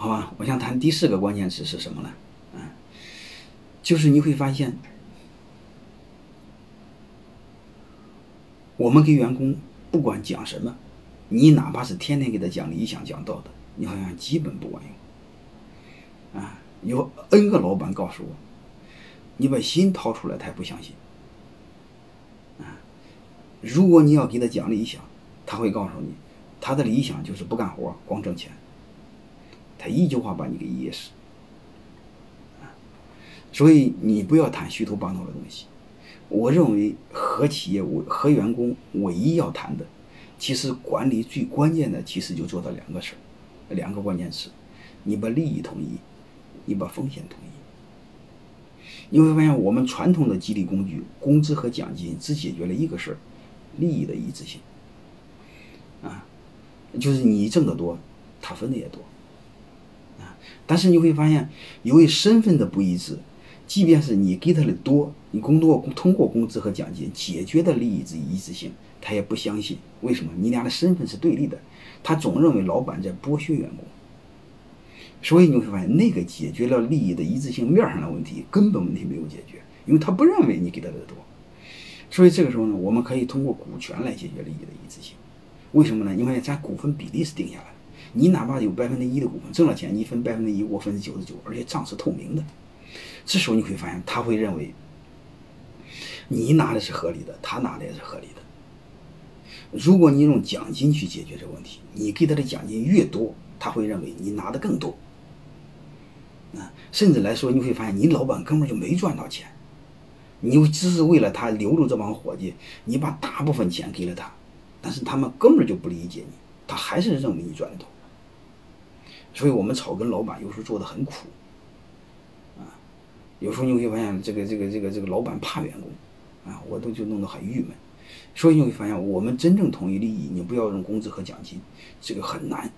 好吧，我想谈第四个关键词是什么呢？嗯，就是你会发现，我们给员工不管讲什么，你哪怕是天天给他讲理想、讲道德，你好像基本不管用。啊，有 N 个老板告诉我，你把心掏出来，他也不相信。啊，如果你要给他讲理想，他会告诉你，他的理想就是不干活，光挣钱。他一句话把你给噎死，所以你不要谈虚头巴脑的东西。我认为和企业、我和员工唯一要谈的，其实管理最关键的，其实就做到两个事儿，两个关键词：你把利益统一，你把风险统一。你会发现，我们传统的激励工具，工资和奖金只解决了一个事儿，利益的一致性。啊，就是你挣得多，他分的也多。啊但是你会发现，由于身份的不一致，即便是你给他的多，你工作通过工资和奖金解决的利益之一致性，他也不相信。为什么？你俩的身份是对立的，他总认为老板在剥削员工。所以你会发现，那个解决了利益的一致性面上的问题，根本问题没有解决，因为他不认为你给他的多。所以这个时候呢，我们可以通过股权来解决利益的一致性。为什么呢？因为咱股份比例是定下来的。你哪怕有百分之一的股份，挣了钱你分百分之一，我分九十九，而且账是透明的。这时候你会发现，他会认为你拿的是合理的，他拿的也是合理的。如果你用奖金去解决这个问题，你给他的奖金越多，他会认为你拿的更多。啊，甚至来说，你会发现你老板根本就没赚到钱，你只是为了他留住这帮伙计，你把大部分钱给了他，但是他们根本就不理解你，他还是认为你赚的多。所以我们草根老板有时候做的很苦，啊，有时候你会发现这个这个这个这个老板怕员工，啊，我都就弄得很郁闷。所以你会发现，我们真正统一利益，你不要用工资和奖金，这个很难，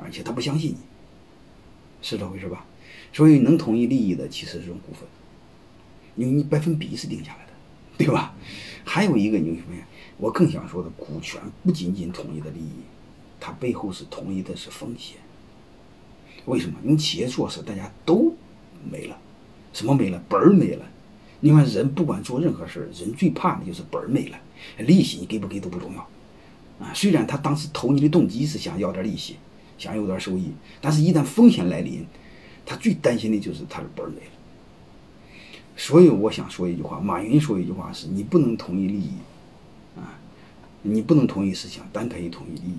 而且他不相信你，是这回事吧？所以能统一利益的其实是用股份，因为你百分比是定下来的，对吧？还有一个你会发现，我更想说的，股权不仅仅统一的利益，它背后是统一的是风险。为什么？因为企业做事，大家都没了，什么没了？本儿没了。你看，人不管做任何事儿，人最怕的就是本儿没了，利息你给不给都不重要。啊，虽然他当时投你的动机是想要点利息，想有点收益，但是一旦风险来临，他最担心的就是他的本儿没了。所以我想说一句话，马云说一句话是：你不能同意利益，啊，你不能同意思想，但可以同意利益。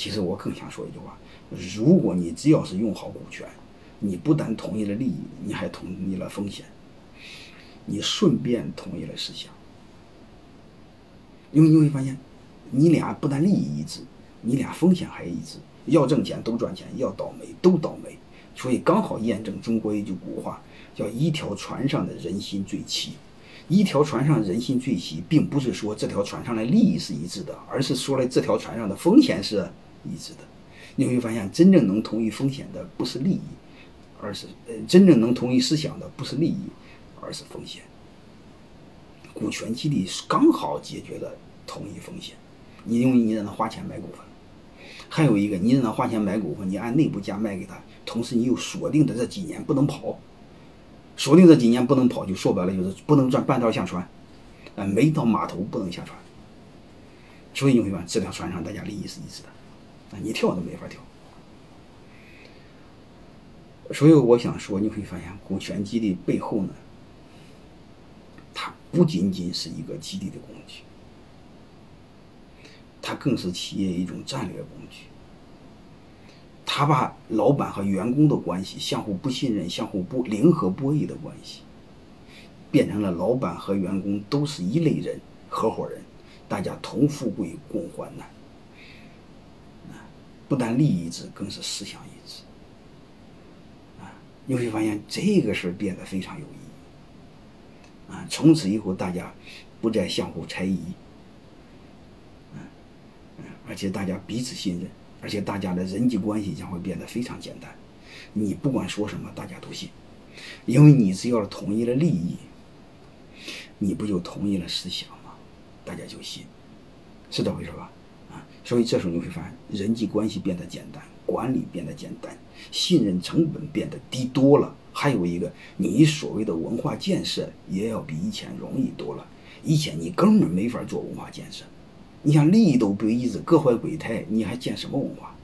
其实我更想说一句话。如果你只要是用好股权，你不但同意了利益，你还同意了风险，你顺便同意了思想。因为你会发现，你俩不但利益一致，你俩风险还一致。要挣钱都赚钱，要倒霉都倒霉。所以刚好验证中国一句古话，叫“一条船上的人心最齐”。一条船上人心最齐，并不是说这条船上的利益是一致的，而是说了这条船上的风险是一致的。你会发现，真正能同意风险的不是利益，而是呃，真正能同意思想的不是利益，而是风险。股权激励刚好解决了同意风险。你因为你让他花钱买股份，还有一个，你让他花钱买股份，你按内部价卖给他，同时你又锁定的这几年不能跑，锁定这几年不能跑，就说白了就是不能转半道下船，啊，没到码头不能下船。所以你会发现，这条船上大家利益是一致的。那你跳都没法跳，所以我想说，你会发现股权激励背后呢，它不仅仅是一个激励的工具，它更是企业一种战略工具。它把老板和员工的关系相互不信任、相互不零和博弈的关系，变成了老板和员工都是一类人，合伙人，大家同富贵共患难。不但利益一致，更是思想一致。啊，你会发现这个事儿变得非常有意义。啊，从此以后大家不再相互猜疑。嗯嗯，而且大家彼此信任，而且大家的人际关系将会变得非常简单。你不管说什么，大家都信，因为你只要同意了利益，你不就同意了思想吗？大家就信，是这回事吧？所以这时候你会发现，人际关系变得简单，管理变得简单，信任成本变得低多了。还有一个，你所谓的文化建设也要比以前容易多了。以前你根本没法做文化建设，你想利益都不一致，各怀鬼胎，你还建什么文化？